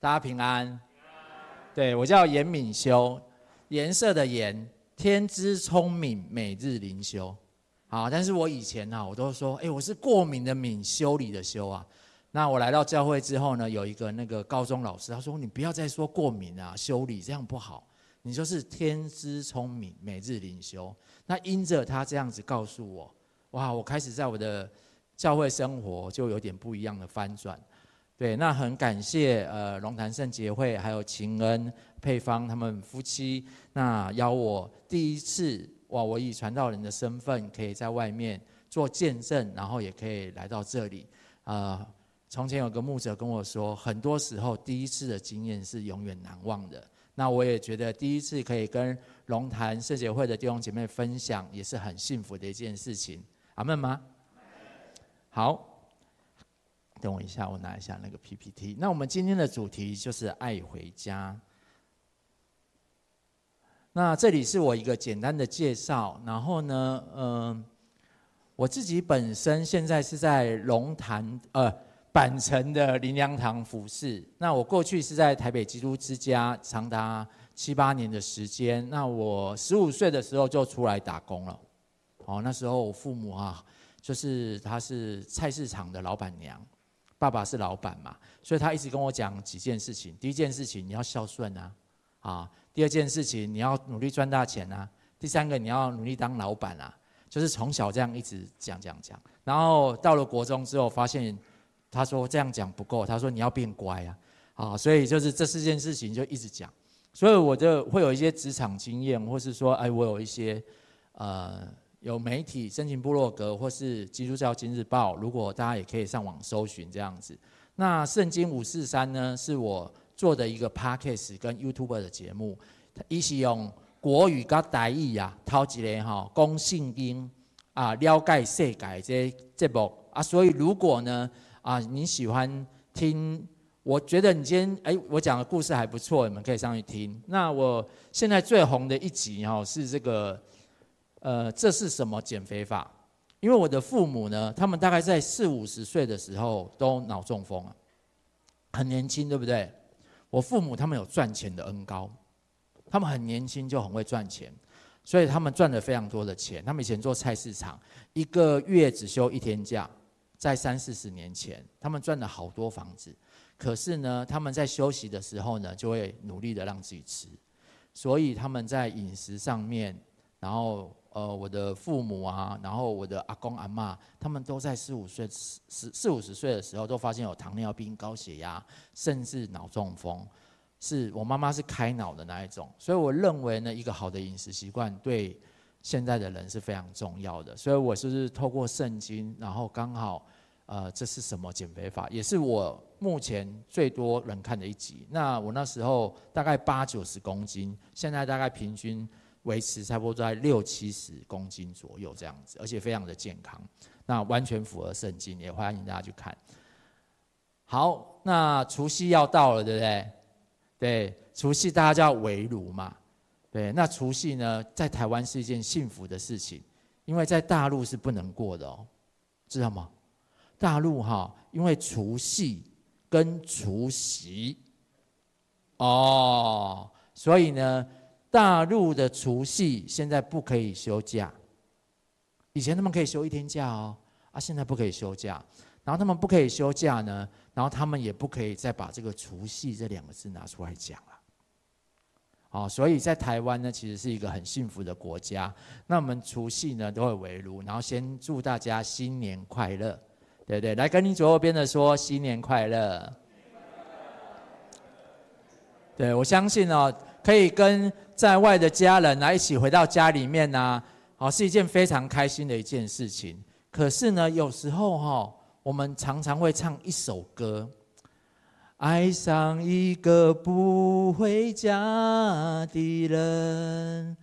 大家平安。对，我叫颜敏修，颜色的颜，天资聪明，每日灵修。好，但是我以前呢，我都说，哎，我是过敏的敏，修理的修啊。那我来到教会之后呢，有一个那个高中老师，他说，你不要再说过敏啊，修理这样不好，你就是天资聪明，每日灵修。那因着他这样子告诉我，哇，我开始在我的教会生活就有点不一样的翻转。对，那很感谢呃龙潭圣洁会还有秦恩佩芳他们夫妻，那邀我第一次。哇！我以传道人的身份，可以在外面做见证，然后也可以来到这里。呃，从前有个牧者跟我说，很多时候第一次的经验是永远难忘的。那我也觉得第一次可以跟龙潭圣洁会的弟兄姐妹分享，也是很幸福的一件事情。阿门吗？好，等我一下，我拿一下那个 PPT。那我们今天的主题就是爱回家。那这里是我一个简单的介绍，然后呢，嗯、我自己本身现在是在龙潭呃板城的林良堂服饰。那我过去是在台北基督之家长达七八年的时间。那我十五岁的时候就出来打工了。哦，那时候我父母啊，就是他是菜市场的老板娘，爸爸是老板嘛，所以他一直跟我讲几件事情。第一件事情，你要孝顺啊，啊。第二件事情，你要努力赚大钱啊；第三个，你要努力当老板啊。就是从小这样一直讲讲讲，然后到了国中之后，发现他说这样讲不够，他说你要变乖啊，啊，所以就是这四件事情就一直讲。所以我就会有一些职场经验，或是说，哎，我有一些呃有媒体、申请部落格，或是基督教今日报，如果大家也可以上网搜寻这样子。那圣经五四三呢，是我。做的一个 Podcast 跟 YouTube 的节目，一是用国语跟台语呀，讨一个哈讲圣经啊，了解世界这节目啊。所以如果呢啊你喜欢听，我觉得你今天哎我讲的故事还不错，你们可以上去听。那我现在最红的一集哈是这个呃这是什么减肥法？因为我的父母呢，他们大概在四五十岁的时候都脑中风啊，很年轻，对不对？我父母他们有赚钱的恩高，他们很年轻就很会赚钱，所以他们赚了非常多的钱。他们以前做菜市场，一个月只休一天假，在三四十年前，他们赚了好多房子。可是呢，他们在休息的时候呢，就会努力的让自己吃，所以他们在饮食上面，然后。呃，我的父母啊，然后我的阿公阿嬷，他们都在四五岁、四四五十岁的时候，都发现有糖尿病、高血压，甚至脑中风。是我妈妈是开脑的那一种，所以我认为呢，一个好的饮食习惯对现在的人是非常重要的。所以我就是透过圣经，然后刚好，呃，这是什么减肥法，也是我目前最多人看的一集。那我那时候大概八九十公斤，现在大概平均。维持差不多在六七十公斤左右这样子，而且非常的健康，那完全符合圣经，也欢迎大家去看。好，那除夕要到了，对不对？对，除夕大家叫围炉嘛。对，那除夕呢，在台湾是一件幸福的事情，因为在大陆是不能过的哦，知道吗？大陆哈，因为除夕跟除夕哦，所以呢。大陆的除夕现在不可以休假，以前他们可以休一天假哦，啊，现在不可以休假。然后他们不可以休假呢，然后他们也不可以再把这个除夕这两个字拿出来讲了。哦，所以在台湾呢，其实是一个很幸福的国家。那我们除夕呢都会围炉，然后先祝大家新年快乐，对不对？来跟你左右边的说新年快乐。对，我相信哦。可以跟在外的家人啊一起回到家里面呢，好，是一件非常开心的一件事情。可是呢，有时候哈，我们常常会唱一首歌，爱上一个不回家的人，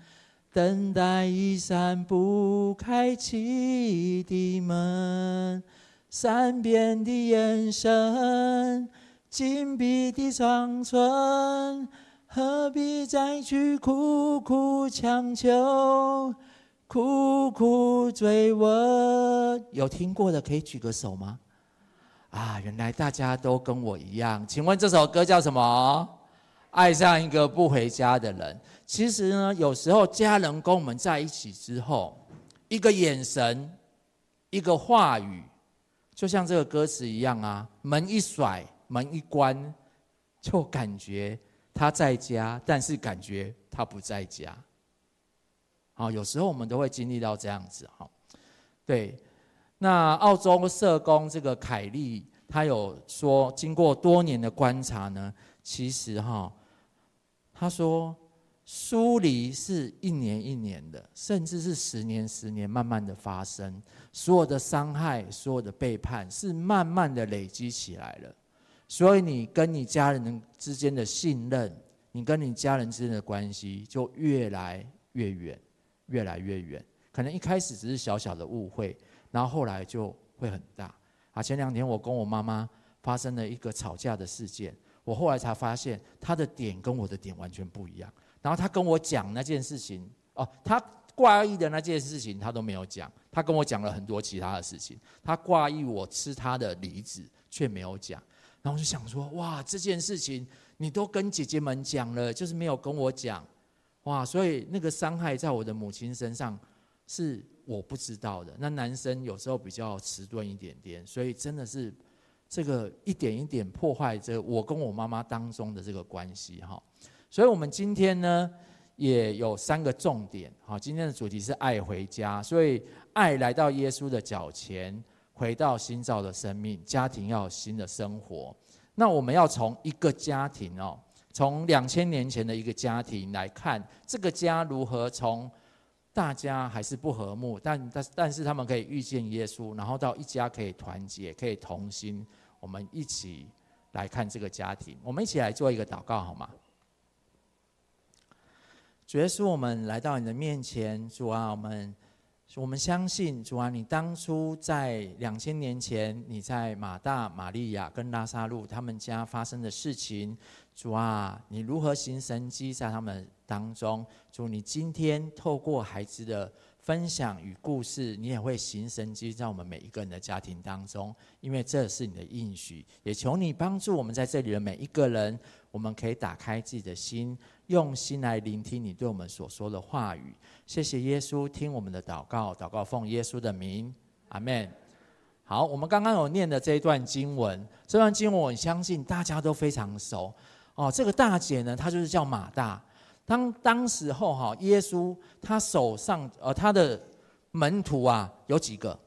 等待一扇不开启的门，善变的眼神，紧闭的双唇。何必再去苦苦强求，苦苦追问？有听过的可以举个手吗？啊，原来大家都跟我一样。请问这首歌叫什么？爱上一个不回家的人。其实呢，有时候家人跟我们在一起之后，一个眼神，一个话语，就像这个歌词一样啊，门一甩，门一关，就感觉他在家，但是感觉他不在家。好，有时候我们都会经历到这样子哈。对，那澳洲社工这个凯利，他有说，经过多年的观察呢，其实哈，他说疏离是一年一年的，甚至是十年十年慢慢的发生，所有的伤害，所有的背叛，是慢慢的累积起来了。所以你跟你家人之间的信任，你跟你家人之间的关系就越来越远。越来越远，可能一开始只是小小的误会，然后后来就会很大。啊，前两天我跟我妈妈发生了一个吵架的事件，我后来才发现她的点跟我的点完全不一样。然后她跟我讲那件事情，哦，她挂意的那件事情她都没有讲，她跟我讲了很多其他的事情。她挂意我吃她的梨子，却没有讲。然后我就想说，哇，这件事情你都跟姐姐们讲了，就是没有跟我讲。哇，所以那个伤害在我的母亲身上是我不知道的。那男生有时候比较迟钝一点点，所以真的是这个一点一点破坏着我跟我妈妈当中的这个关系哈。所以我们今天呢也有三个重点哈。今天的主题是爱回家，所以爱来到耶稣的脚前，回到新造的生命，家庭要有新的生活。那我们要从一个家庭哦。从两千年前的一个家庭来看，这个家如何从大家还是不和睦，但但但是他们可以遇见耶稣，然后到一家可以团结，可以同心，我们一起来看这个家庭。我们一起来做一个祷告好吗？主耶稣，我们来到你的面前，主啊，我们我们相信主啊，你当初在两千年前，你在马大、玛利亚跟拉撒路他们家发生的事情。主啊，你如何行神迹在他们当中？主，你今天透过孩子的分享与故事，你也会行神迹在我们每一个人的家庭当中，因为这是你的应许。也求你帮助我们在这里的每一个人，我们可以打开自己的心，用心来聆听你对我们所说的话语。谢谢耶稣，听我们的祷告，祷告奉耶稣的名，阿门。好，我们刚刚有念的这一段经文，这段经文我相信大家都非常熟。哦，这个大姐呢，她就是叫马大。当当时候哈，耶稣他手上呃，他的门徒啊有几个？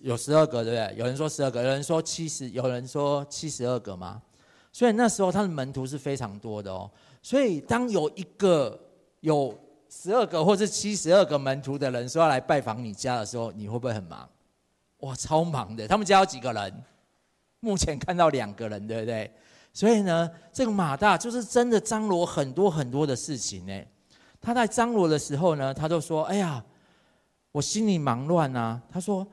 有十二个，对不对？有人说十二个，有人说七十，有人说七十二个吗？所以那时候他的门徒是非常多的哦。所以当有一个有十二个或是七十二个门徒的人说要来拜访你家的时候，你会不会很忙？哇，超忙的。他们家有几个人？目前看到两个人，对不对？所以呢，这个马大就是真的张罗很多很多的事情呢。他在张罗的时候呢，他就说：“哎呀，我心里忙乱啊。”他说：“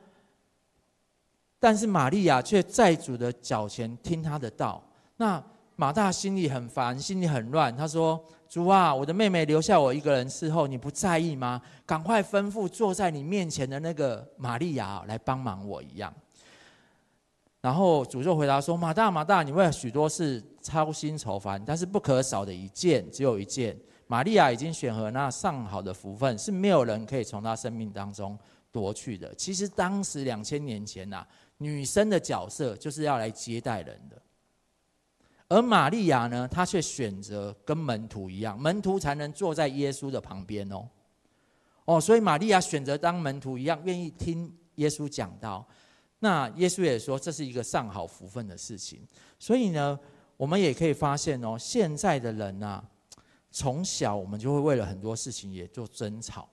但是玛利亚却在主的脚前听他的道。”那马大心里很烦，心里很乱。他说：“主啊，我的妹妹留下我一个人伺候，你不在意吗？赶快吩咐坐在你面前的那个玛利亚来帮忙我一样。”然后主就回答说：“马大，马大，你为了许多事操心愁烦，但是不可少的一件，只有一件。玛利亚已经选合那上好的福分，是没有人可以从她生命当中夺去的。其实当时两千年前呐、女生的角色就是要来接待人的，而玛利亚呢，她却选择跟门徒一样，门徒才能坐在耶稣的旁边哦。哦，所以玛利亚选择当门徒一样，愿意听耶稣讲道。”那耶稣也说，这是一个上好福分的事情，所以呢，我们也可以发现哦，现在的人呐，从小我们就会为了很多事情也做争吵，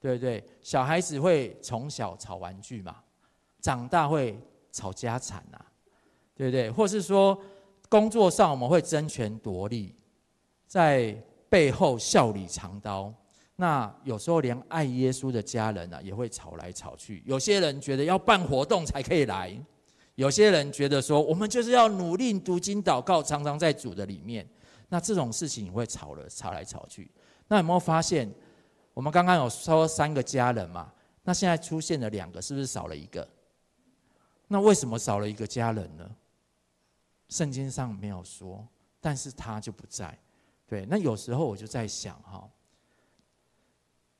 对不对？小孩子会从小吵玩具嘛，长大会吵家产呐，对不对？或是说工作上我们会争权夺利，在背后笑里藏刀。那有时候连爱耶稣的家人呢、啊，也会吵来吵去。有些人觉得要办活动才可以来，有些人觉得说我们就是要努力读经祷告，常常在主的里面。那这种事情也会吵了，吵来吵去。那有没有发现，我们刚刚有说三个家人嘛？那现在出现了两个，是不是少了一个？那为什么少了一个家人呢？圣经上没有说，但是他就不在。对，那有时候我就在想哈，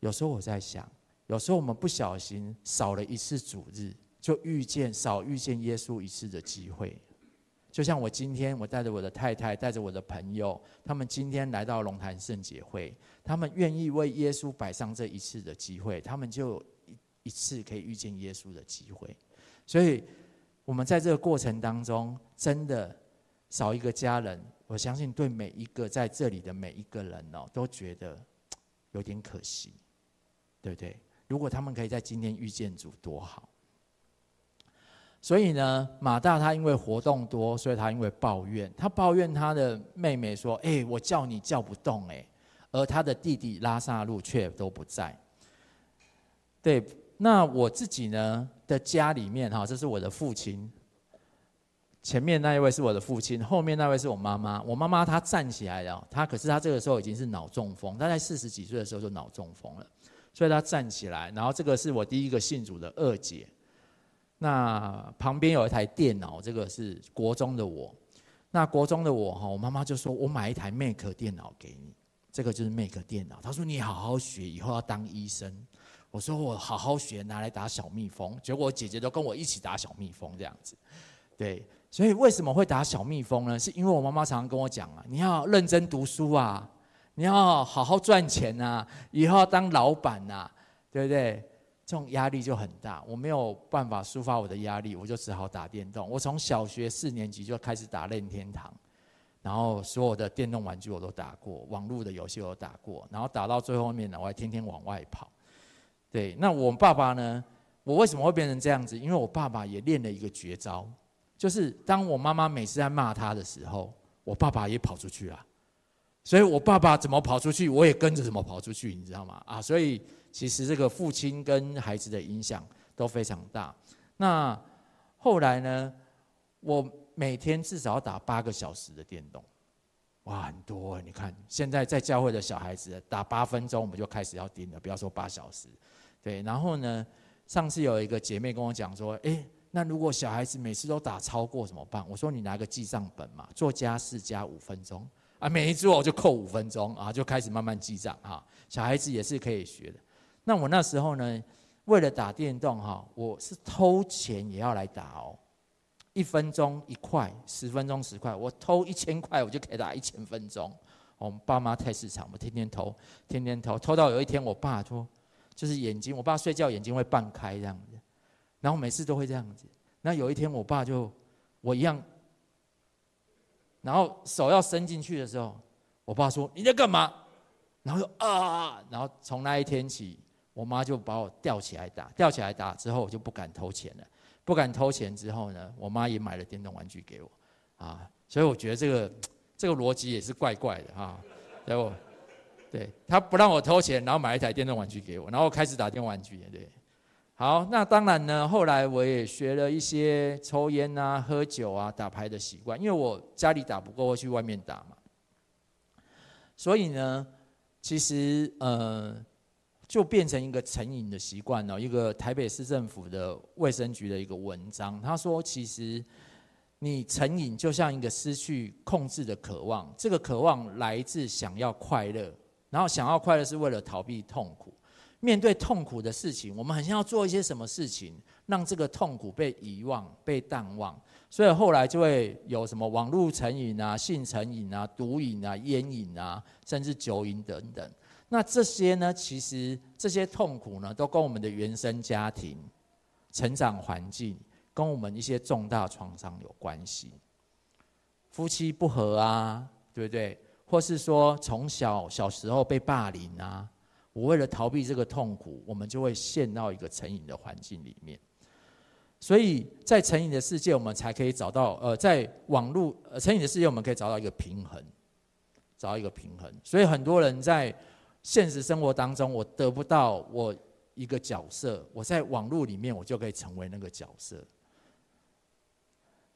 有时候我在想，有时候我们不小心少了一次主日，就遇见少遇见耶稣一次的机会。就像我今天，我带着我的太太，带着我的朋友，他们今天来到龙潭圣洁会，他们愿意为耶稣摆上这一次的机会，他们就一一次可以遇见耶稣的机会。所以，我们在这个过程当中，真的少一个家人，我相信对每一个在这里的每一个人哦，都觉得有点可惜，对不对？如果他们可以在今天遇见主，多好。所以呢，马大他因为活动多，所以他因为抱怨，他抱怨他的妹妹说：“哎，我叫你叫不动哎。”而他的弟弟拉萨路却都不在。对，那我自己呢的家里面哈，这是我的父亲。前面那一位是我的父亲，后面那位是我妈妈。我妈妈她站起来了，她可是她这个时候已经是脑中风，她在四十几岁的时候就脑中风了，所以她站起来。然后这个是我第一个信主的二姐。那旁边有一台电脑，这个是国中的我。那国中的我哈，我妈妈就说：“我买一台 Mac 电脑给你，这个就是 Mac 电脑。”她说：“你好好学，以后要当医生。”我说：“我好好学，拿来打小蜜蜂。”结果姐姐都跟我一起打小蜜蜂这样子。对，所以为什么会打小蜜蜂呢？是因为我妈妈常常跟我讲啊：“你要认真读书啊，你要好好赚钱啊，以后要当老板啊，对不对？”这种压力就很大，我没有办法抒发我的压力，我就只好打电动。我从小学四年级就开始打任天堂，然后所有的电动玩具我都打过，网络的游戏我都打过，然后打到最后面呢，我还天天往外跑。对，那我爸爸呢？我为什么会变成这样子？因为我爸爸也练了一个绝招，就是当我妈妈每次在骂他的时候，我爸爸也跑出去了。所以我爸爸怎么跑出去，我也跟着怎么跑出去，你知道吗？啊，所以。其实这个父亲跟孩子的影响都非常大。那后来呢，我每天至少要打八个小时的电动，哇，很多。你看现在在教会的小孩子打八分钟，我们就开始要盯了，不要说八小时。对，然后呢，上次有一个姐妹跟我讲说，诶，那如果小孩子每次都打超过怎么办？我说你拿个记账本嘛，做家事加五分钟啊，每一做我就扣五分钟啊，就开始慢慢记账哈。小孩子也是可以学的。那我那时候呢，为了打电动哈，我是偷钱也要来打哦，一分钟一块，十分钟十块，我偷一千块，我就可以打一千分钟。我们爸妈太市场，我天天偷，天天偷，偷到有一天，我爸说，就是眼睛，我爸睡觉眼睛会半开这样子，然后每次都会这样子。那有一天，我爸就我一样，然后手要伸进去的时候，我爸说你在干嘛？然后说啊，然后从那一天起。我妈就把我吊起来打，吊起来打之后，我就不敢偷钱了。不敢偷钱之后呢，我妈也买了电动玩具给我，啊，所以我觉得这个这个逻辑也是怪怪的哈。对我，对她不让我偷钱，然后买一台电动玩具给我，然后开始打电动玩具。对，好，那当然呢，后来我也学了一些抽烟啊、喝酒啊、打牌的习惯，因为我家里打不过，会去外面打嘛。所以呢，其实呃。就变成一个成瘾的习惯了。一个台北市政府的卫生局的一个文章，他说：“其实你成瘾就像一个失去控制的渴望，这个渴望来自想要快乐，然后想要快乐是为了逃避痛苦。面对痛苦的事情，我们很想要做一些什么事情，让这个痛苦被遗忘、被淡忘。所以后来就会有什么网络成瘾啊、性成瘾啊、毒瘾啊、烟瘾啊，甚至酒瘾等等。”那这些呢？其实这些痛苦呢，都跟我们的原生家庭、成长环境，跟我们一些重大创伤有关系。夫妻不和啊，对不对？或是说从小小时候被霸凌啊，我为了逃避这个痛苦，我们就会陷到一个成瘾的环境里面。所以在成瘾的世界，我们才可以找到呃，在网络呃成瘾的世界，我们可以找到一个平衡，找到一个平衡。所以很多人在。现实生活当中，我得不到我一个角色，我在网络里面，我就可以成为那个角色。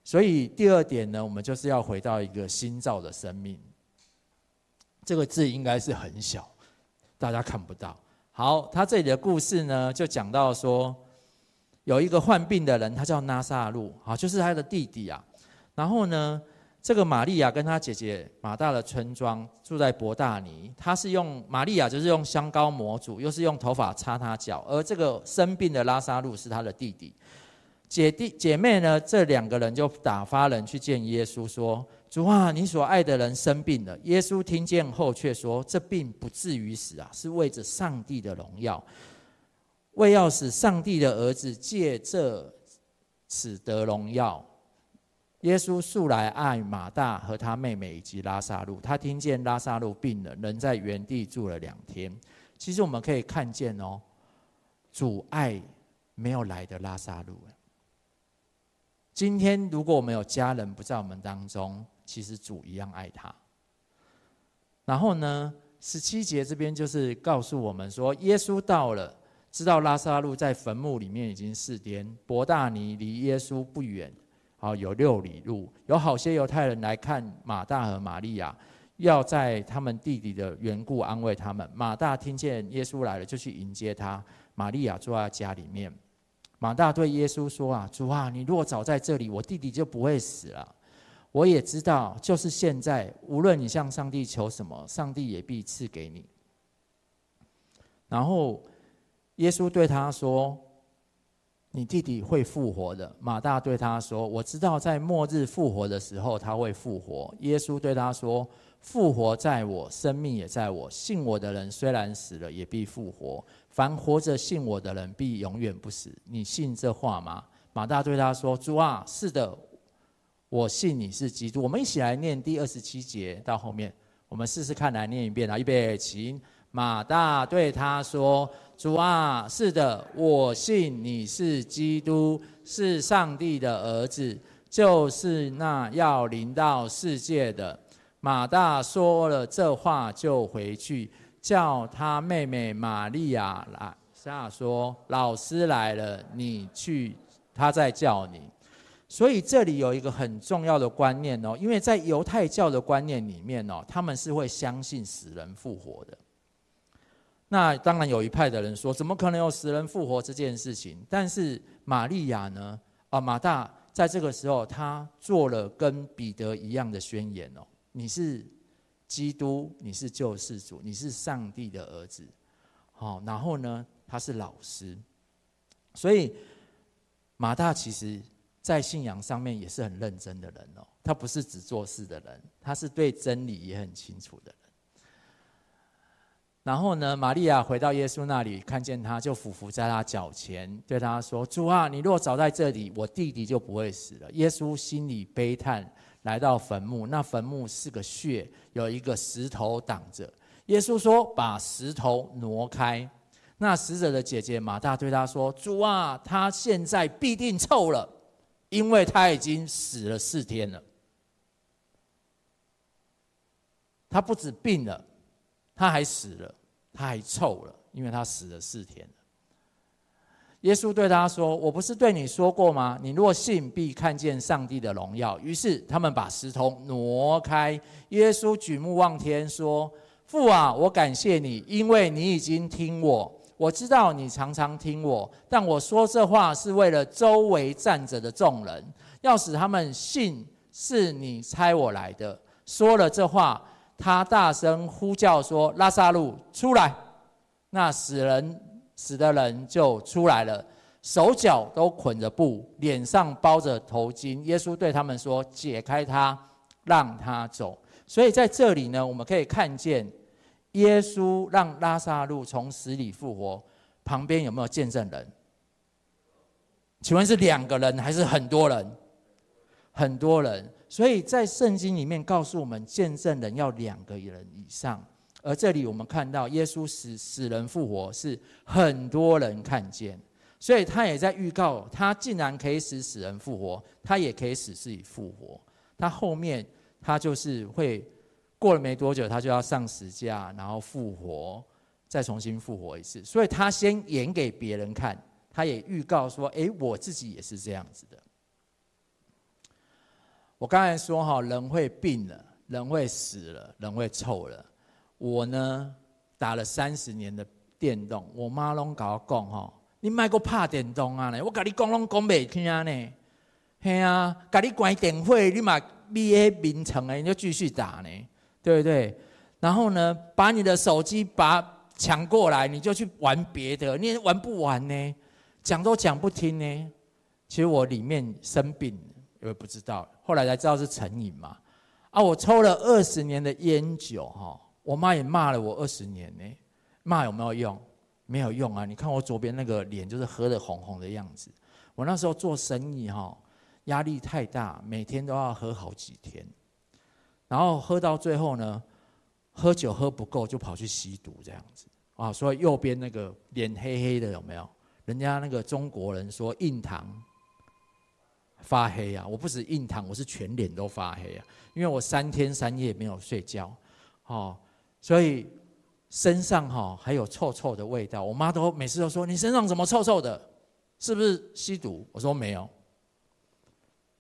所以第二点呢，我们就是要回到一个新造的生命。这个字应该是很小，大家看不到。好，他这里的故事呢，就讲到说，有一个患病的人，他叫拉撒路，啊，就是他的弟弟啊。然后呢，这个玛利亚跟他姐姐马大的村庄住在伯大尼，他是用玛利亚就是用香膏抹主，又是用头发擦他脚，而这个生病的拉撒路是他的弟弟。姐弟姐妹呢，这两个人就打发人去见耶稣，说：“主啊，你所爱的人生病了。”耶稣听见后却说：“这病不至于死啊，是为着上帝的荣耀。”为要使上帝的儿子借这此得荣耀，耶稣素来爱马大和他妹妹以及拉撒路。他听见拉撒路病了，仍在原地住了两天。其实我们可以看见哦，主爱没有来的拉撒路。今天如果我们有家人不在我们当中，其实主一样爱他。然后呢，十七节这边就是告诉我们说，耶稣到了。知道拉撒路在坟墓里面已经四天，伯大尼离耶稣不远，好有六里路。有好些犹太人来看马大和玛利亚，要在他们弟弟的缘故安慰他们。马大听见耶稣来了，就去迎接他。玛利亚坐在家里面。马大对耶稣说：“啊，主啊，你若早在这里，我弟弟就不会死了。我也知道，就是现在，无论你向上帝求什么，上帝也必赐给你。”然后。耶稣对他说：“你弟弟会复活的。”马大对他说：“我知道在末日复活的时候他会复活。”耶稣对他说：“复活在我，生命也在我。信我的人虽然死了，也必复活。凡活着信我的人，必永远不死。你信这话吗？”马大对他说：“主啊，是的，我信你是基督。”我们一起来念第二十七节到后面，我们试试看，来念一遍啊！预备起。马大对他说：“主啊，是的，我信你是基督，是上帝的儿子，就是那要临到世界的。”马大说了这话，就回去叫他妹妹玛利亚来下说：“老师来了，你去，他在叫你。”所以这里有一个很重要的观念哦，因为在犹太教的观念里面哦，他们是会相信死人复活的。那当然有一派的人说，怎么可能有死人复活这件事情？但是玛利亚呢？啊，马大在这个时候，他做了跟彼得一样的宣言哦：你是基督，你是救世主，你是上帝的儿子。好，然后呢，他是老师，所以马大其实在信仰上面也是很认真的人哦。他不是只做事的人，他是对真理也很清楚的人。然后呢，玛利亚回到耶稣那里，看见他就俯伏在他脚前，对他说：“主啊，你若早在这里，我弟弟就不会死了。”耶稣心里悲叹，来到坟墓，那坟墓是个穴，有一个石头挡着。耶稣说：“把石头挪开。”那死者的姐姐马大对他说：“主啊，他现在必定臭了，因为他已经死了四天了。他不止病了。”他还死了，他还臭了，因为他死了四天了。耶稣对他说：“我不是对你说过吗？你若信，必看见上帝的荣耀。”于是他们把石头挪开。耶稣举目望天说：“父啊，我感谢你，因为你已经听我。我知道你常常听我，但我说这话是为了周围站着的众人，要使他们信是你差我来的。”说了这话。他大声呼叫说：“拉撒路出来！”那死人死的人就出来了，手脚都捆着布，脸上包着头巾。耶稣对他们说：“解开他，让他走。”所以在这里呢，我们可以看见耶稣让拉撒路从死里复活。旁边有没有见证人？请问是两个人还是很多人？很多人。所以在圣经里面告诉我们，见证人要两个人以上。而这里我们看到耶稣死死人复活，是很多人看见，所以他也在预告，他竟然可以使死人复活，他也可以使自己复活。他后面他就是会过了没多久，他就要上十架，然后复活，再重新复活一次。所以他先演给别人看，他也预告说：“诶，我自己也是这样子的。”我刚才说哈，人会病了，人会死了，人会臭了。我呢，打了三十年的电动，我妈拢搞讲哈，你卖个拍电动啊呢？我跟你讲拢讲袂听呢。嘿啊，跟你关电费，你嘛你诶名城诶，你就继续打呢，对不对？然后呢，把你的手机把抢过来，你就去玩别的，你也玩不完呢，讲都讲不听呢。其实我里面生病，我也不知道，后来才知道是成瘾嘛。啊，我抽了二十年的烟酒哈，我妈也骂了我二十年呢。骂有没有用？没有用啊！你看我左边那个脸，就是喝得红红的样子。我那时候做生意哈，压力太大，每天都要喝好几天，然后喝到最后呢，喝酒喝不够就跑去吸毒这样子啊。所以右边那个脸黑黑的有没有？人家那个中国人说印堂发黑啊，我不止印堂，我是全脸都发黑啊，因为我三天三夜没有睡觉，哦，所以。身上哈还有臭臭的味道，我妈都每次都说，你身上怎么臭臭的，是不是吸毒？我说没有，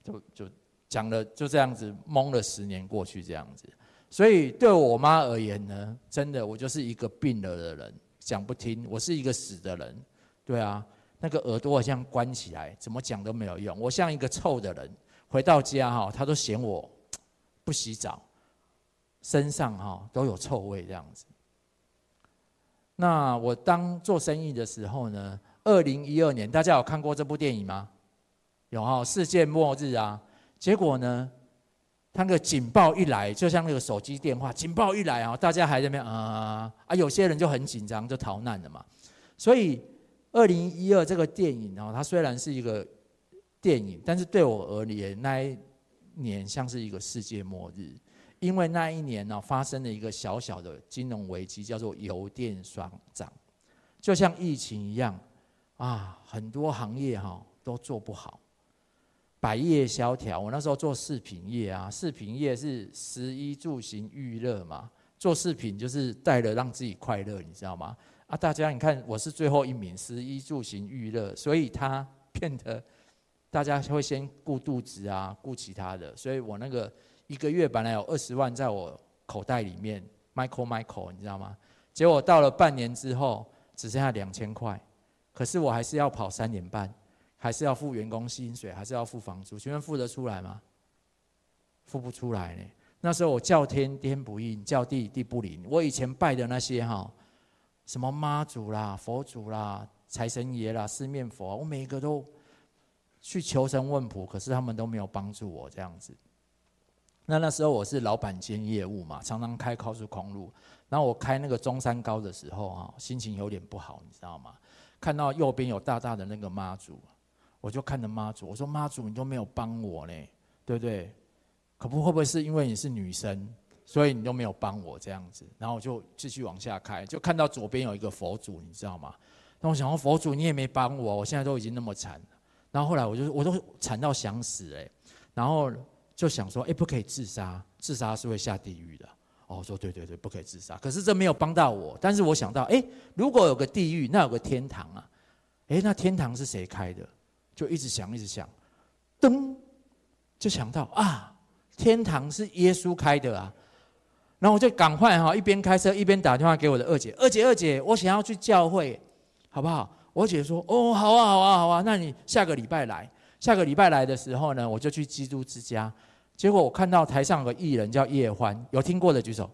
就就讲了就这样子蒙了十年过去这样子，所以对我妈而言呢，真的我就是一个病了的人，讲不听，我是一个死的人，对啊，那个耳朵好像关起来，怎么讲都没有用，我像一个臭的人，回到家哈，她都嫌我不洗澡，身上哈都有臭味这样子。那我当做生意的时候呢，二零一二年，大家有看过这部电影吗？有哈，世界末日啊！结果呢，他那个警报一来，就像那个手机电话，警报一来啊，大家还在那边啊啊，有些人就很紧张，就逃难了嘛。所以二零一二这个电影哦，它虽然是一个电影，但是对我而言，那一年像是一个世界末日。因为那一年呢，发生了一个小小的金融危机，叫做油电双涨，就像疫情一样啊，很多行业哈都做不好，百业萧条。我那时候做饰品业啊，饰品业是食衣住行娱乐嘛，做饰品就是带了让自己快乐，你知道吗？啊，大家你看，我是最后一名，食衣住行娱乐，所以它 变得大家会先顾肚子啊，顾其他的，所以我那个。一个月本来有二十万在我口袋里面，Michael Michael，你知道吗？结果到了半年之后，只剩下两千块，可是我还是要跑三年半，还是要付员工薪水，还是要付房租，请问付得出来吗？付不出来呢。那时候我叫天天不应，叫地地不灵。我以前拜的那些哈，什么妈祖啦、佛祖啦、财神爷啦、四面佛，我每一个都去求神问卜，可是他们都没有帮助我这样子。那那时候我是老板兼业务嘛，常常开高速公路。然后我开那个中山高的时候啊，心情有点不好，你知道吗？看到右边有大大的那个妈祖，我就看着妈祖，我说妈祖你都没有帮我呢，对不对？可不会不会是因为你是女生，所以你都没有帮我这样子？然后我就继续往下开，就看到左边有一个佛祖，你知道吗？那我想说佛祖你也没帮我，我现在都已经那么惨。然后后来我就我都惨到想死哎，然后。就想说，哎，不可以自杀，自杀是会下地狱的。哦，说对对对，不可以自杀。可是这没有帮到我。但是我想到，哎，如果有个地狱，那有个天堂啊。哎，那天堂是谁开的？就一直想，一直想，噔，就想到啊，天堂是耶稣开的啊。然后我就赶快哈，一边开车一边打电话给我的二姐，二姐二姐，我想要去教会，好不好？我姐说，哦，好啊好啊好啊，那你下个礼拜来。下个礼拜来的时候呢，我就去基督之家。结果我看到台上有个艺人叫叶欢，有听过的举手。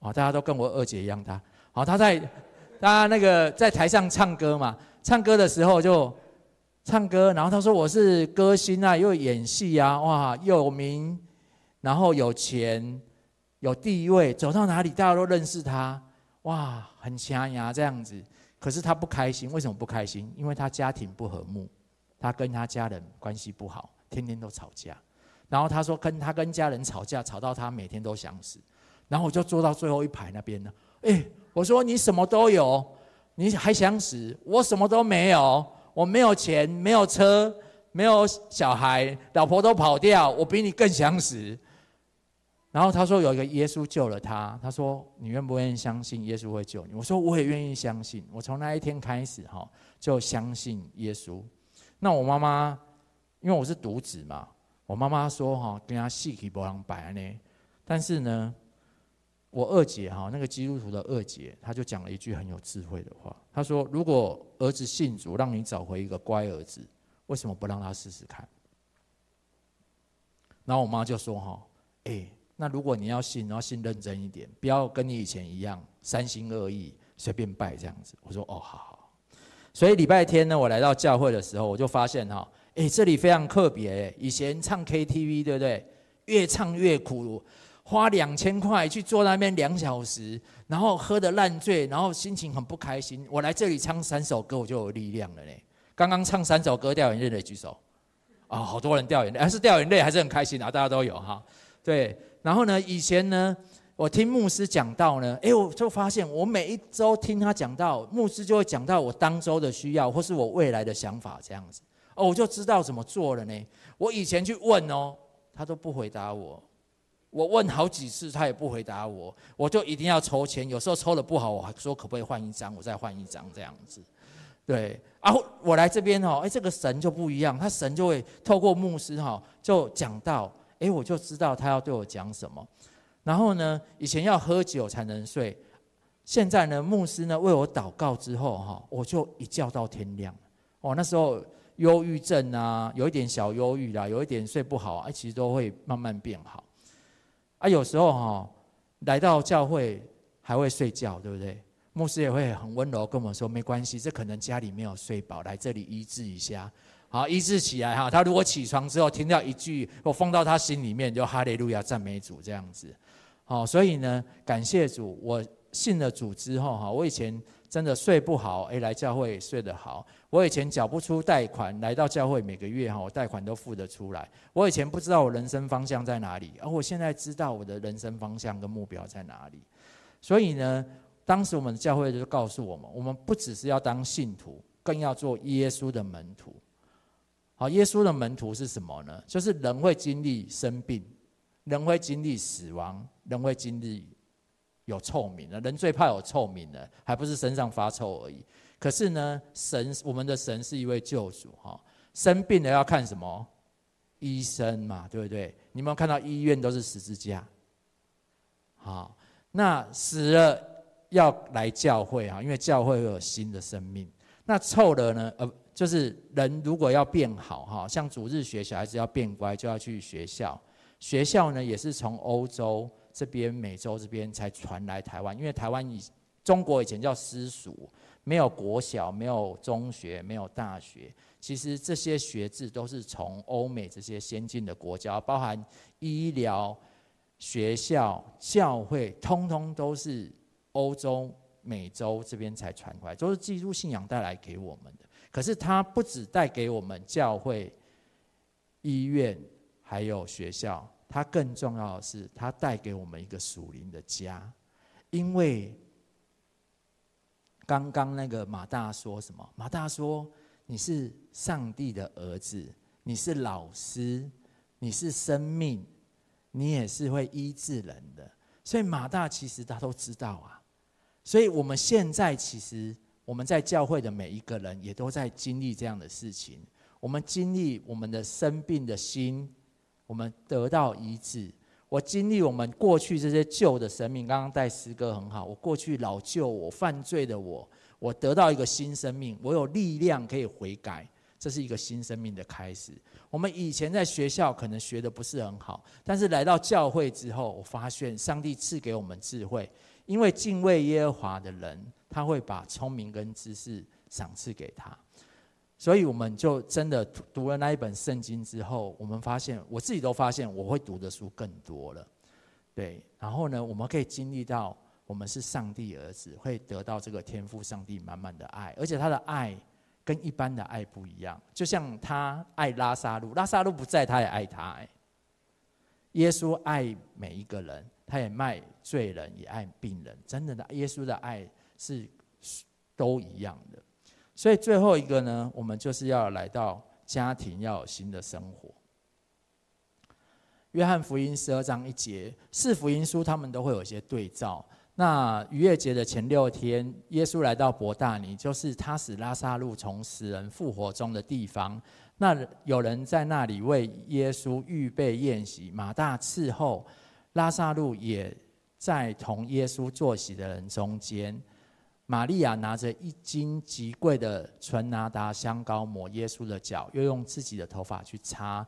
哦，大家都跟我二姐一样大。好，他在他那个在台上唱歌嘛，唱歌的时候就唱歌，然后他说我是歌星啊，又演戏啊，哇，又有名，然后有钱，有地位，走到哪里大家都认识他，哇，很强呀这样子。可是他不开心，为什么不开心？因为他家庭不和睦，他跟他家人关系不好，天天都吵架。然后他说跟他跟家人吵架，吵到他每天都想死。然后我就坐到最后一排那边呢。哎，我说你什么都有，你还想死？我什么都没有，我没有钱，没有车，没有小孩，老婆都跑掉，我比你更想死。然后他说有一个耶稣救了他。他说你愿不愿意相信耶稣会救你？我说我也愿意相信。我从那一天开始哈，就相信耶稣。那我妈妈因为我是独子嘛。我妈妈说：“哈，跟他细皮不让摆呢。”但是呢，我二姐哈，那个基督徒的二姐，她就讲了一句很有智慧的话。她说：“如果儿子信主，让你找回一个乖儿子，为什么不让他试试看？”然后我妈就说：“哈，哎，那如果你要信，你要信认真一点，不要跟你以前一样三心二意，随便拜这样子。”我说：“哦，好好。”所以礼拜天呢，我来到教会的时候，我就发现哈，哎，这里非常特别。以前唱 KTV，对不对？越唱越苦。花两千块去坐那边两小时，然后喝得烂醉，然后心情很不开心。我来这里唱三首歌，我就有力量了嘞。刚刚唱三首歌掉眼泪的举手，啊、好多人掉眼泪，还是掉眼泪，还是很开心啊，大家都有哈。对，然后呢，以前呢，我听牧师讲到呢，哎，我就发现我每一周听他讲到，牧师就会讲到我当周的需要，或是我未来的想法这样子，哦，我就知道怎么做了呢。我以前去问哦，他都不回答我。我问好几次，他也不回答我，我就一定要抽签。有时候抽的不好，我还说可不可以换一张，我再换一张这样子。对，然后我来这边哦，哎，这个神就不一样，他神就会透过牧师哈，就讲到，哎，我就知道他要对我讲什么。然后呢，以前要喝酒才能睡，现在呢，牧师呢为我祷告之后哈，我就一觉到天亮。哦，那时候忧郁症啊，有一点小忧郁啦，有一点睡不好，哎，其实都会慢慢变好。啊，有时候哈，来到教会还会睡觉，对不对？牧师也会很温柔跟我们说，没关系，这可能家里没有睡饱，来这里医治一下，好，医治起来哈。他如果起床之后听到一句，我放到他心里面，就哈利路亚赞美主这样子。好，所以呢，感谢主，我信了主之后哈，我以前真的睡不好，哎，来教会睡得好。我以前缴不出贷款，来到教会每个月哈，我贷款都付得出来。我以前不知道我人生方向在哪里，而我现在知道我的人生方向跟目标在哪里。所以呢，当时我们的教会就告诉我们，我们不只是要当信徒，更要做耶稣的门徒。好，耶稣的门徒是什么呢？就是人会经历生病，人会经历死亡，人会经历有臭名的。人最怕有臭名的，还不是身上发臭而已。可是呢，神，我们的神是一位救主哈。生病了要看什么？医生嘛，对不对？你有没有看到医院都是十字架？好，那死了要来教会哈，因为教会会有新的生命。那臭了呢？呃，就是人如果要变好哈，像主日学小孩子要变乖，就要去学校。学校呢，也是从欧洲这边、美洲这边才传来台湾，因为台湾以中国以前叫私塾。没有国小，没有中学，没有大学。其实这些学制都是从欧美这些先进的国家，包含医疗、学校、教会，通通都是欧洲、美洲这边才传过来，都是基督信仰带来给我们的。可是它不只带给我们教会、医院，还有学校，它更重要的是，它带给我们一个属灵的家，因为。刚刚那个马大说什么？马大说：“你是上帝的儿子，你是老师，你是生命，你也是会医治人的。”所以马大其实他都知道啊。所以我们现在其实我们在教会的每一个人也都在经历这样的事情。我们经历我们的生病的心，我们得到医治。我经历我们过去这些旧的生命，刚刚带诗歌很好。我过去老旧，我犯罪的我，我得到一个新生命，我有力量可以悔改，这是一个新生命的开始。我们以前在学校可能学的不是很好，但是来到教会之后，我发现上帝赐给我们智慧，因为敬畏耶和华的人，他会把聪明跟知识赏赐给他。所以我们就真的读了那一本圣经之后，我们发现，我自己都发现，我会读的书更多了，对。然后呢，我们可以经历到，我们是上帝儿子，会得到这个天赋上帝满满的爱，而且他的爱跟一般的爱不一样。就像他爱拉撒路，拉撒路不在，他也爱他。耶稣爱每一个人，他也爱罪人，也爱病人。真的的，耶稣的爱是都一样的。所以最后一个呢，我们就是要来到家庭，要有新的生活。约翰福音十二章一节，四福音书他们都会有一些对照。那逾越节的前六天，耶稣来到伯大尼，就是他使拉撒路从死人复活中的地方。那有人在那里为耶稣预备宴席，马大伺候，拉撒路也在同耶稣坐席的人中间，玛利亚拿着一斤极贵的纯拿达香膏抹耶稣的脚，又用自己的头发去擦，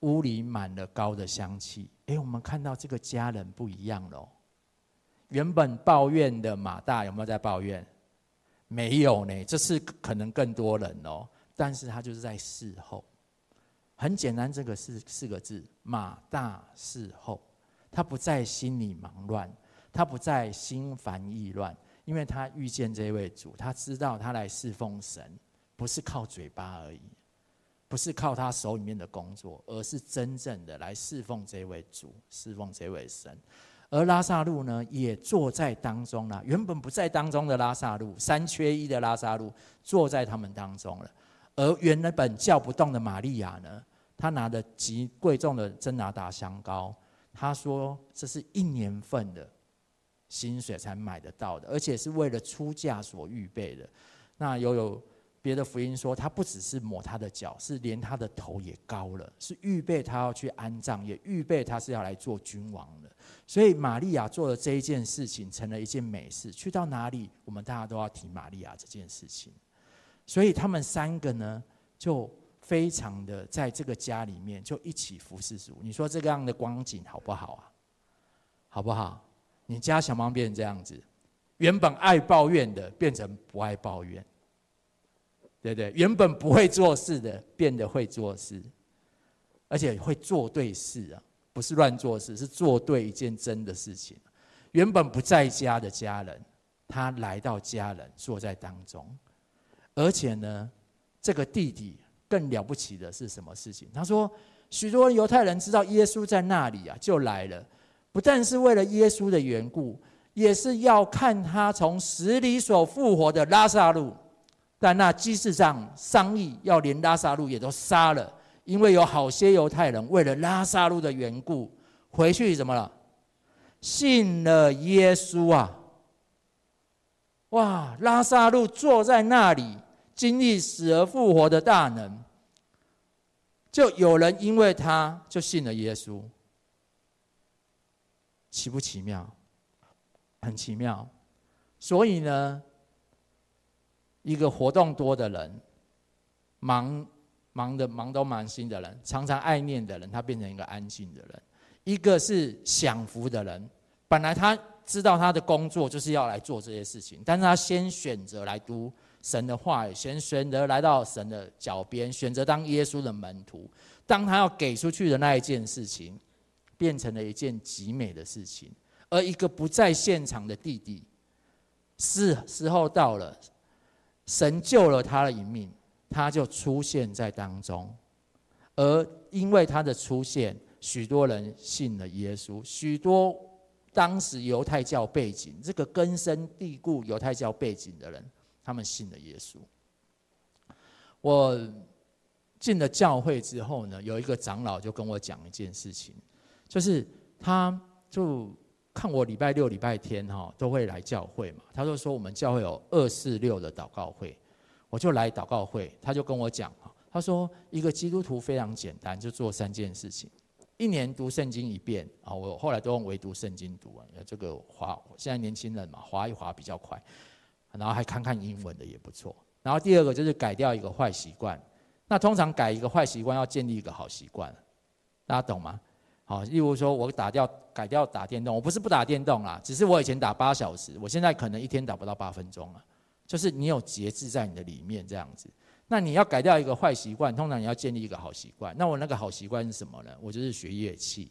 屋里满了膏的香气。诶，我们看到这个家人不一样喽。原本抱怨的马大有没有在抱怨？没有呢，这次可能更多人哦。但是他就是在侍候，很简单，这个四四个字：马大侍候。他不再心里忙乱，他不再心烦意乱，因为他遇见这位主，他知道他来侍奉神，不是靠嘴巴而已，不是靠他手里面的工作，而是真正的来侍奉这位主，侍奉这位神。而拉萨路呢，也坐在当中了。原本不在当中的拉萨路，三缺一的拉萨路，坐在他们当中了。而原本叫不动的玛利亚呢，她拿着极贵重的真拿达香膏。他说：“这是一年份的薪水才买得到的，而且是为了出嫁所预备的。那又有别的福音说，他不只是抹他的脚，是连他的头也膏了，是预备他要去安葬，也预备他是要来做君王的。所以玛利亚做的这一件事情，成了一件美事。去到哪里，我们大家都要提玛利亚这件事情。所以他们三个呢，就。”非常的在这个家里面就一起服侍主，你说这个样的光景好不好啊？好不好？你家想不想变成这样子？原本爱抱怨的变成不爱抱怨，对不对？原本不会做事的变得会做事，而且会做对事啊，不是乱做事，是做对一件真的事情。原本不在家的家人，他来到家人坐在当中，而且呢，这个弟弟。更了不起的是什么事情？他说，许多犹太人知道耶稣在那里啊，就来了，不但是为了耶稣的缘故，也是要看他从死里所复活的拉撒路。但那祭司长商议要连拉撒路也都杀了，因为有好些犹太人为了拉撒路的缘故，回去怎么了？信了耶稣啊！哇，拉撒路坐在那里。经历死而复活的大能，就有人因为他就信了耶稣，奇不奇妙？很奇妙。所以呢，一个活动多的人，忙忙的忙东忙西的人，常常爱念的人，他变成一个安静的人；一个是享福的人，本来他知道他的工作就是要来做这些事情，但是他先选择来读。神的话语，先选择来到神的脚边，选择当耶稣的门徒。当他要给出去的那一件事情，变成了一件极美的事情。而一个不在现场的弟弟，是时候到了，神救了他的一命，他就出现在当中。而因为他的出现，许多人信了耶稣，许多当时犹太教背景，这个根深蒂固犹太教背景的人。他们信了耶稣。我进了教会之后呢，有一个长老就跟我讲一件事情，就是他就看我礼拜六、礼拜天哈都会来教会嘛，他就说我们教会有二四六的祷告会，我就来祷告会。他就跟我讲，他说一个基督徒非常简单，就做三件事情：一年读圣经一遍啊，我后来都用唯读圣经读啊，这个滑现在年轻人嘛，滑一滑比较快。然后还看看英文的也不错。然后第二个就是改掉一个坏习惯。那通常改一个坏习惯要建立一个好习惯，大家懂吗？好，例如说我打掉改掉打电动，我不是不打电动啦，只是我以前打八小时，我现在可能一天打不到八分钟了。就是你有节制在你的里面这样子。那你要改掉一个坏习惯，通常你要建立一个好习惯。那我那个好习惯是什么呢？我就是学乐器。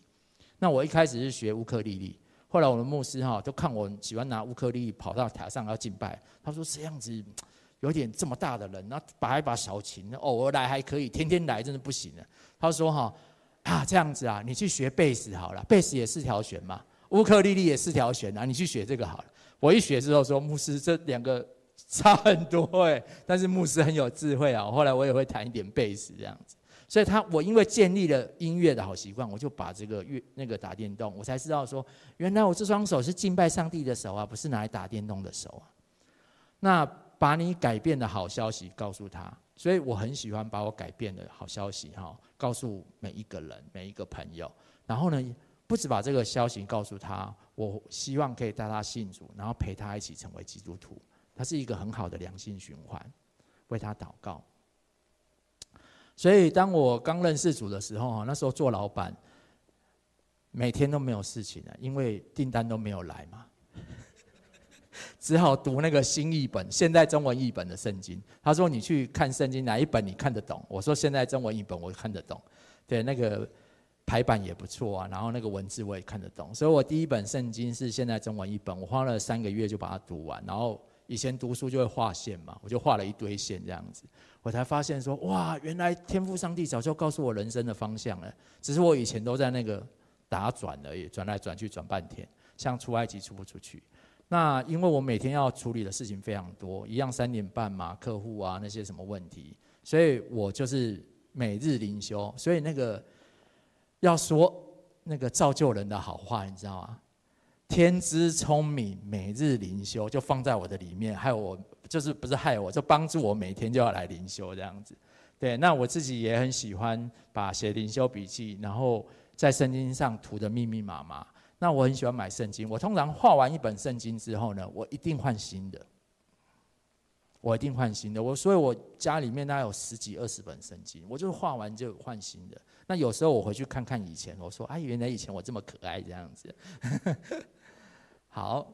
那我一开始是学乌克丽丽。后来我的牧师哈都看我喜欢拿乌克丽丽跑到台上要敬拜，他说这样子有点这么大的人，然后拔一把小琴，偶尔来还可以，天天来真的不行了。他说哈啊这样子啊，你去学贝斯好了，贝斯也四条弦嘛，乌克丽丽也四条弦啊，你去学这个好了。我一学之后说牧师这两个差很多哎，但是牧师很有智慧啊，后来我也会弹一点贝斯这样子。所以他，我因为建立了音乐的好习惯，我就把这个乐那个打电动，我才知道说，原来我这双手是敬拜上帝的手啊，不是拿来打电动的手啊。那把你改变的好消息告诉他，所以我很喜欢把我改变的好消息哈，告诉每一个人、每一个朋友。然后呢，不止把这个消息告诉他，我希望可以带他信主，然后陪他一起成为基督徒。他是一个很好的良性循环，为他祷告。所以当我刚认识主的时候，哈，那时候做老板，每天都没有事情的，因为订单都没有来嘛，只好读那个新译本，现代中文译本的圣经。他说：“你去看圣经哪一本你看得懂？”我说：“现代中文译本我看得懂。”对，那个排版也不错啊，然后那个文字我也看得懂。所以我第一本圣经是现代中文译本，我花了三个月就把它读完，然后。以前读书就会画线嘛，我就画了一堆线这样子，我才发现说，哇，原来天赋上帝早就告诉我人生的方向了，只是我以前都在那个打转而已，转来转去转半天，像出埃及出不出去。那因为我每天要处理的事情非常多，一样三点半嘛，客户啊那些什么问题，所以我就是每日灵修，所以那个要说那个造就人的好话，你知道吗？天资聪明，每日灵修就放在我的里面，害我就是不是害我，就帮助我每天就要来灵修这样子。对，那我自己也很喜欢把写灵修笔记，然后在圣经上涂得密密麻麻。那我很喜欢买圣经，我通常画完一本圣经之后呢，我一定换新的，我一定换新的。我所以，我家里面大概有十几二十本圣经，我就是画完就换新的。那有时候我回去看看以前，我说，哎，原来以前我这么可爱这样子。好，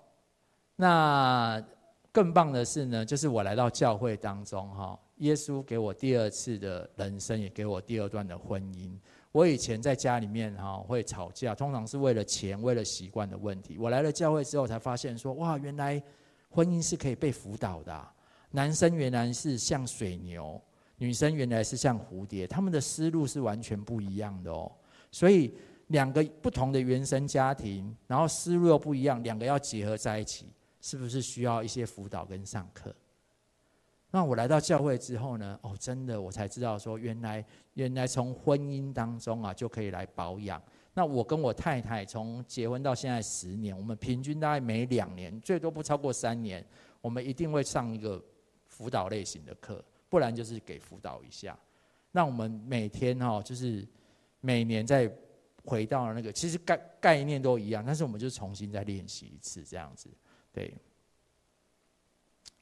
那更棒的是呢，就是我来到教会当中哈，耶稣给我第二次的人生，也给我第二段的婚姻。我以前在家里面哈会吵架，通常是为了钱、为了习惯的问题。我来了教会之后，才发现说，哇，原来婚姻是可以被辅导的。男生原来是像水牛，女生原来是像蝴蝶，他们的思路是完全不一样的哦。所以。两个不同的原生家庭，然后思路又不一样，两个要结合在一起，是不是需要一些辅导跟上课？那我来到教会之后呢？哦，真的，我才知道说，原来原来从婚姻当中啊，就可以来保养。那我跟我太太从结婚到现在十年，我们平均大概每两年，最多不超过三年，我们一定会上一个辅导类型的课，不然就是给辅导一下。那我们每天哈，就是每年在。回到那个，其实概概念都一样，但是我们就重新再练习一次这样子，对。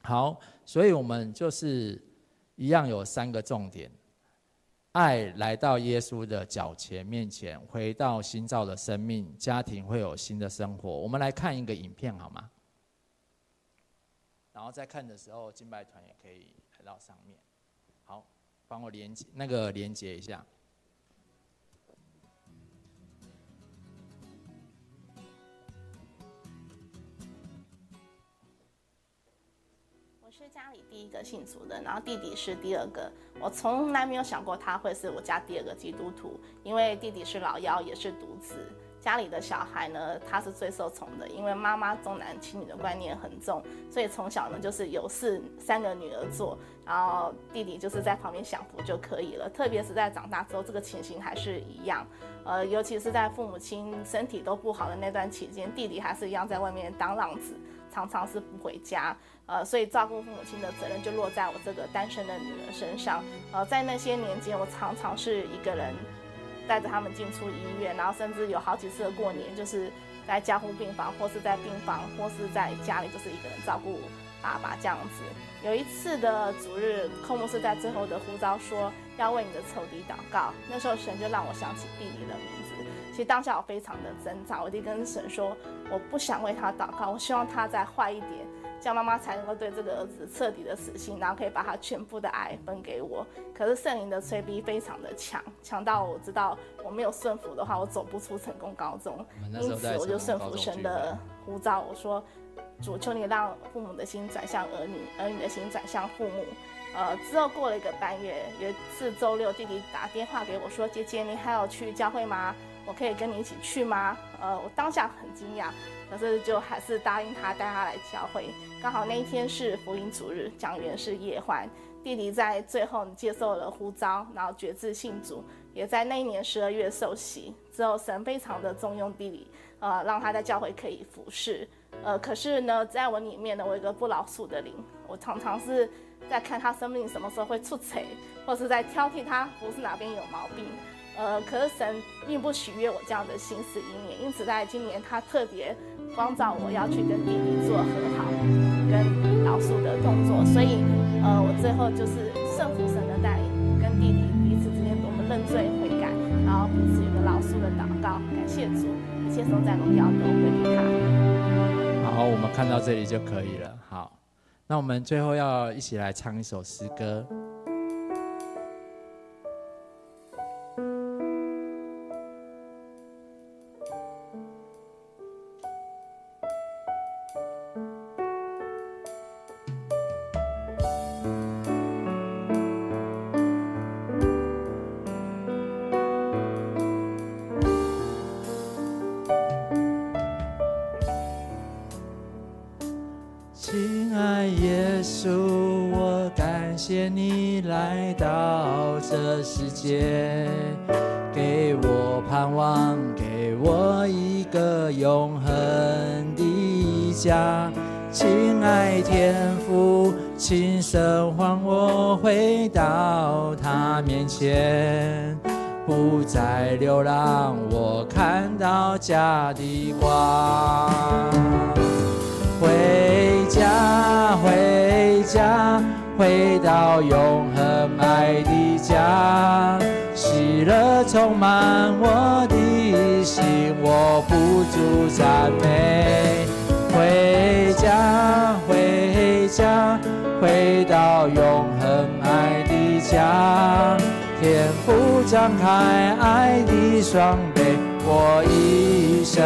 好，所以我们就是一样有三个重点：爱来到耶稣的脚前面前，回到新造的生命，家庭会有新的生活。我们来看一个影片好吗？然后在看的时候，敬拜团也可以来到上面。好，帮我连接那个连接一下。是家里第一个信主的，然后弟弟是第二个。我从来没有想过他会是我家第二个基督徒，因为弟弟是老幺，也是独子。家里的小孩呢，他是最受宠的，因为妈妈重男轻女的观念很重，所以从小呢就是有事三个女儿做，然后弟弟就是在旁边享福就可以了。特别是在长大之后，这个情形还是一样。呃，尤其是在父母亲身体都不好的那段期间，弟弟还是一样在外面当浪子，常常是不回家。呃，所以照顾父母亲的责任就落在我这个单身的女儿身上。呃，在那些年间，我常常是一个人带着他们进出医院，然后甚至有好几次的过年，就是在加护病房，或是在病房，或是在家里，就是一个人照顾爸爸这样子。有一次的主日，寇牧师在最后的呼召说要为你的仇敌祷告，那时候神就让我想起弟弟的名。其实当下我非常的挣扎，我就跟神说，我不想为他祷告，我希望他再坏一点。这样妈妈才能够对这个儿子彻底的死心，然后可以把他全部的爱分给我。可是圣灵的催逼非常的强，强到我知道我没有顺服的话，我走不出成功高中。因此我就顺服神的呼召，我说：主，求你让父母的心转向儿女，儿女的心转向父母。呃，之后过了一个半月，有一次周六，弟弟打电话给我说：姐姐，你还要去教会吗？我可以跟你一起去吗？呃，我当下很惊讶。可是就还是答应他带他来教会，刚好那一天是福音主日，讲员是叶欢弟弟，在最后接受了呼召，然后决志信主，也在那一年十二月受洗之后，神非常的重用弟弟，呃，让他在教会可以服侍，呃，可是呢，在我里面呢，我有一个不饶恕的灵，我常常是在看他生命什么时候会出错，或是在挑剔他不是哪边有毛病。呃，可是神并不喜悦我这样的心思意念，因此在今年他特别光照我要去跟弟弟做和好，跟饶恕的动作。所以，呃，我最后就是顺服神的带领，跟弟弟彼此之间我们认罪悔改，然后彼此有个饶恕的祷告，感谢主，一切颂赞荣耀都归给他。好，我们看到这里就可以了。好，那我们最后要一起来唱一首诗歌。盼望给我一个永恒的家，亲爱天父，轻声唤我回到他面前，不再流浪，我看到家的光。回家，回家，回到永恒爱的家。喜乐充满我的心，我不住赞美。回家，回家，回到永恒爱的家。天父张开爱的双臂，我一生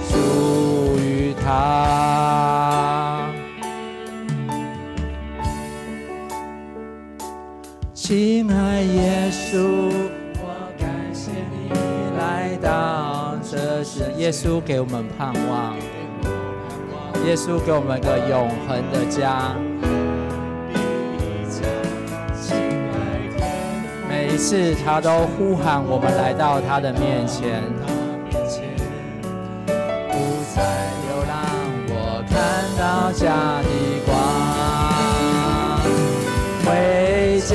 属于他。亲爱耶稣，来到这世，耶稣给我们盼望，耶稣给我们个永恒的家。每一次他都呼喊我们来到他的面前，不再流浪，我看到家的光。回家，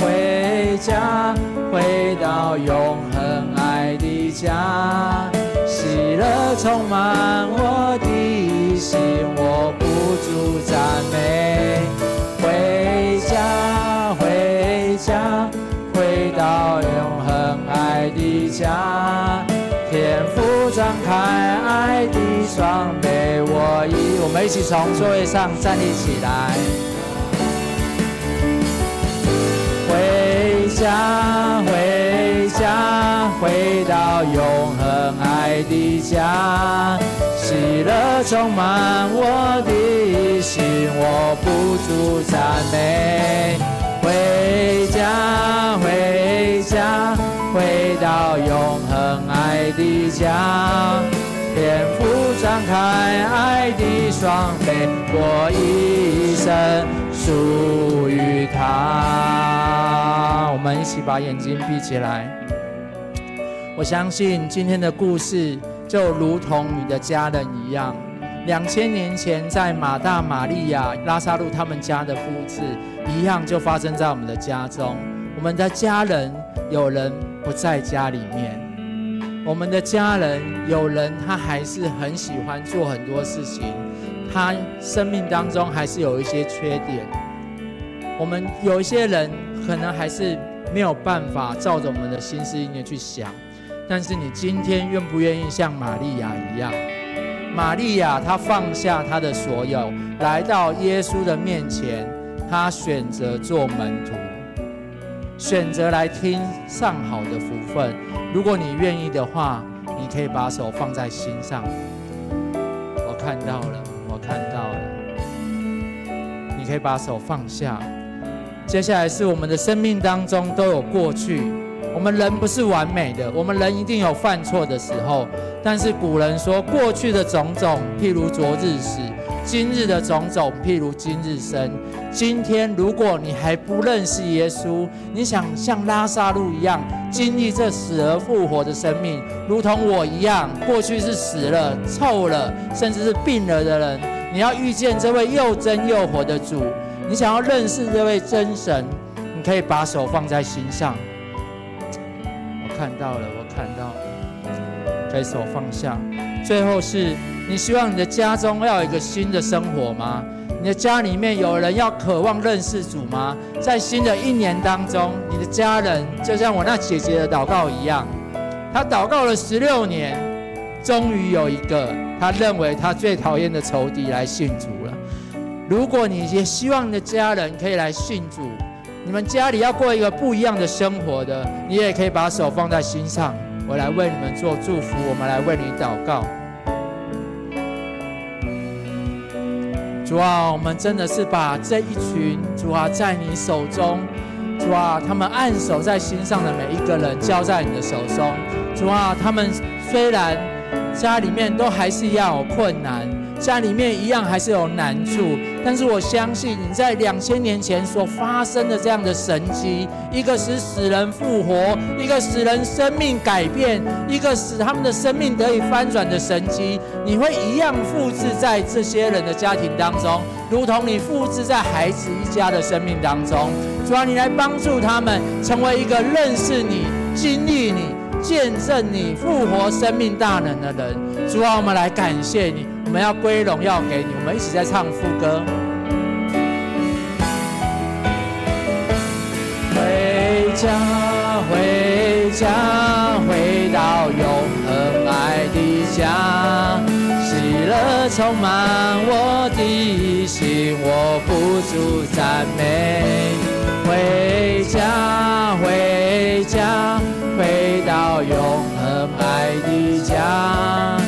回家，回到永家，喜乐充满我的心，我不住赞美。回家，回家。回到永恒爱的家，天父张开爱的双臂，我一，我们一起从座位上站立起来。回家，回，回到永恒爱的家，喜乐充满我的心，我不住赞美。回家，回家，回到永恒爱的家。天父张开爱的双臂，我一生属于他。我们一起把眼睛闭起来。我相信今天的故事就如同你的家人一样。两千年前，在马大、马利亚、拉撒路他们家的故事一样，就发生在我们的家中。我们的家人有人不在家里面，我们的家人有人他还是很喜欢做很多事情，他生命当中还是有一些缺点。我们有一些人可能还是没有办法照着我们的心思意念去想，但是你今天愿不愿意像玛利亚一样？玛利亚，她放下她的所有，来到耶稣的面前。她选择做门徒，选择来听上好的福分。如果你愿意的话，你可以把手放在心上。我看到了，我看到了。你可以把手放下。接下来是我们的生命当中都有过去。我们人不是完美的，我们人一定有犯错的时候。但是古人说，过去的种种譬如昨日死，今日的种种譬如今日生。今天如果你还不认识耶稣，你想像拉撒路一样经历这死而复活的生命，如同我一样，过去是死了、臭了，甚至是病了的人，你要遇见这位又真又活的主，你想要认识这位真神，你可以把手放在心上。看到了，我看到了，该手放下。最后是你希望你的家中要有一个新的生活吗？你的家里面有人要渴望认识主吗？在新的一年当中，你的家人就像我那姐姐的祷告一样，她祷告了十六年，终于有一个她认为她最讨厌的仇敌来信主了。如果你也希望你的家人可以来信主，你们家里要过一个不一样的生活的，你也可以把手放在心上，我来为你们做祝福，我们来为你祷告。主啊，我们真的是把这一群主啊，在你手中，主啊，他们按手在心上的每一个人交在你的手中。主啊，他们虽然家里面都还是要有困难。家里面一样还是有难处，但是我相信你在两千年前所发生的这样的神迹，一个使死人复活，一个使人生命改变，一个使他们的生命得以翻转的神迹，你会一样复制在这些人的家庭当中，如同你复制在孩子一家的生命当中。主啊，你来帮助他们成为一个认识你、经历你、见证你复活生命大能的人。主啊，我们来感谢你。我们要归荣耀给你，我们一起在唱副歌。回家，回家，回到永恒爱的家，喜乐充满我的心，我不住赞美。回家，回家，回到永恒爱的家。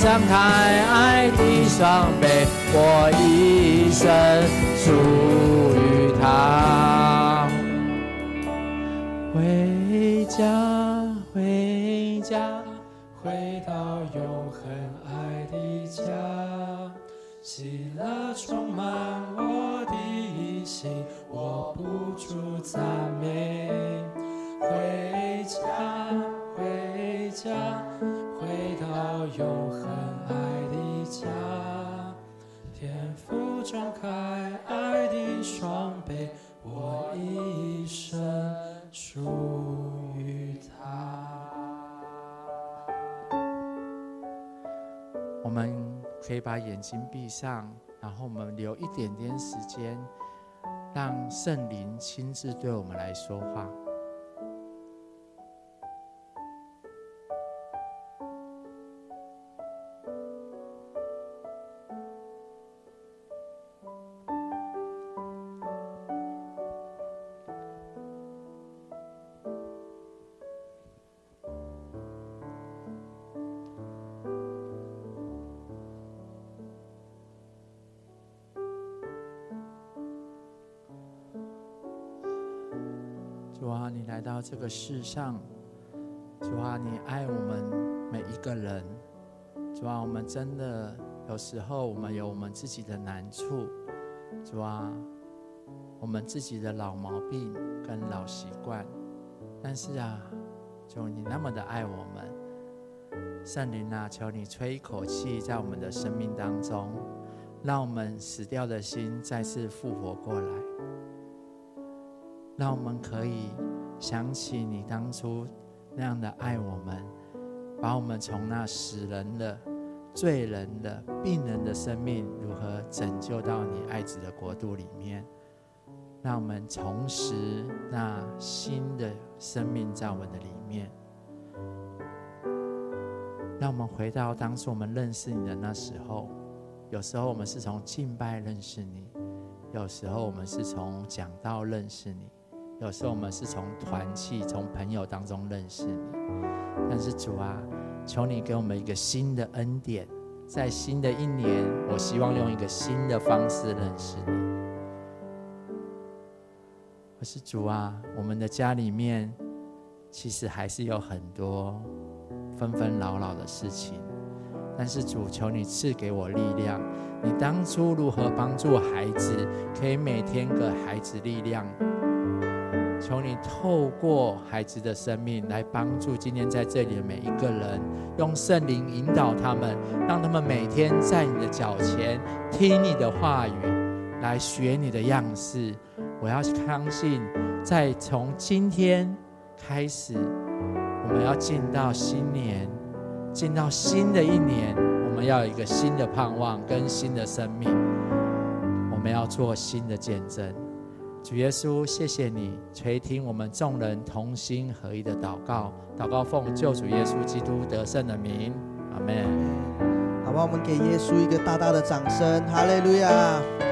张开爱的双臂，我一生属于他。回家，回家，回到永恒爱的家，喜乐充满我的心，我不住赞美。回家，回家。回到永恒张开爱的双臂，我一生属于他。我们可以把眼睛闭上，然后我们留一点点时间，让圣灵亲自对我们来说话。这个世上，主啊，你爱我们每一个人。主啊，我们真的有时候我们有我们自己的难处，主啊，我们自己的老毛病跟老习惯。但是啊，主你那么的爱我们，圣灵啊，求你吹一口气在我们的生命当中，让我们死掉的心再次复活过来。让我们可以想起你当初那样的爱我们，把我们从那死人的、罪人的、病人的生命如何拯救到你爱子的国度里面，让我们重拾那新的生命在我们的里面，让我们回到当初我们认识你的那时候。有时候我们是从敬拜认识你，有时候我们是从讲道认识你。有时候我们是从团契、从朋友当中认识你，但是主啊，求你给我们一个新的恩典，在新的一年，我希望用一个新的方式认识你。可是主啊，我们的家里面其实还是有很多纷纷扰扰的事情，但是主，求你赐给我力量。你当初如何帮助孩子，可以每天给孩子力量？求你透过孩子的生命来帮助今天在这里的每一个人，用圣灵引导他们，让他们每天在你的脚前听你的话语，来学你的样式。我要相信，在从今天开始，我们要进到新年，进到新的一年，我们要有一个新的盼望跟新的生命，我们要做新的见证。主耶稣，谢谢你垂听我们众人同心合一的祷告，祷告奉救主耶稣基督得胜的名，阿门。好吧，我们给耶稣一个大大的掌声，哈利路亚。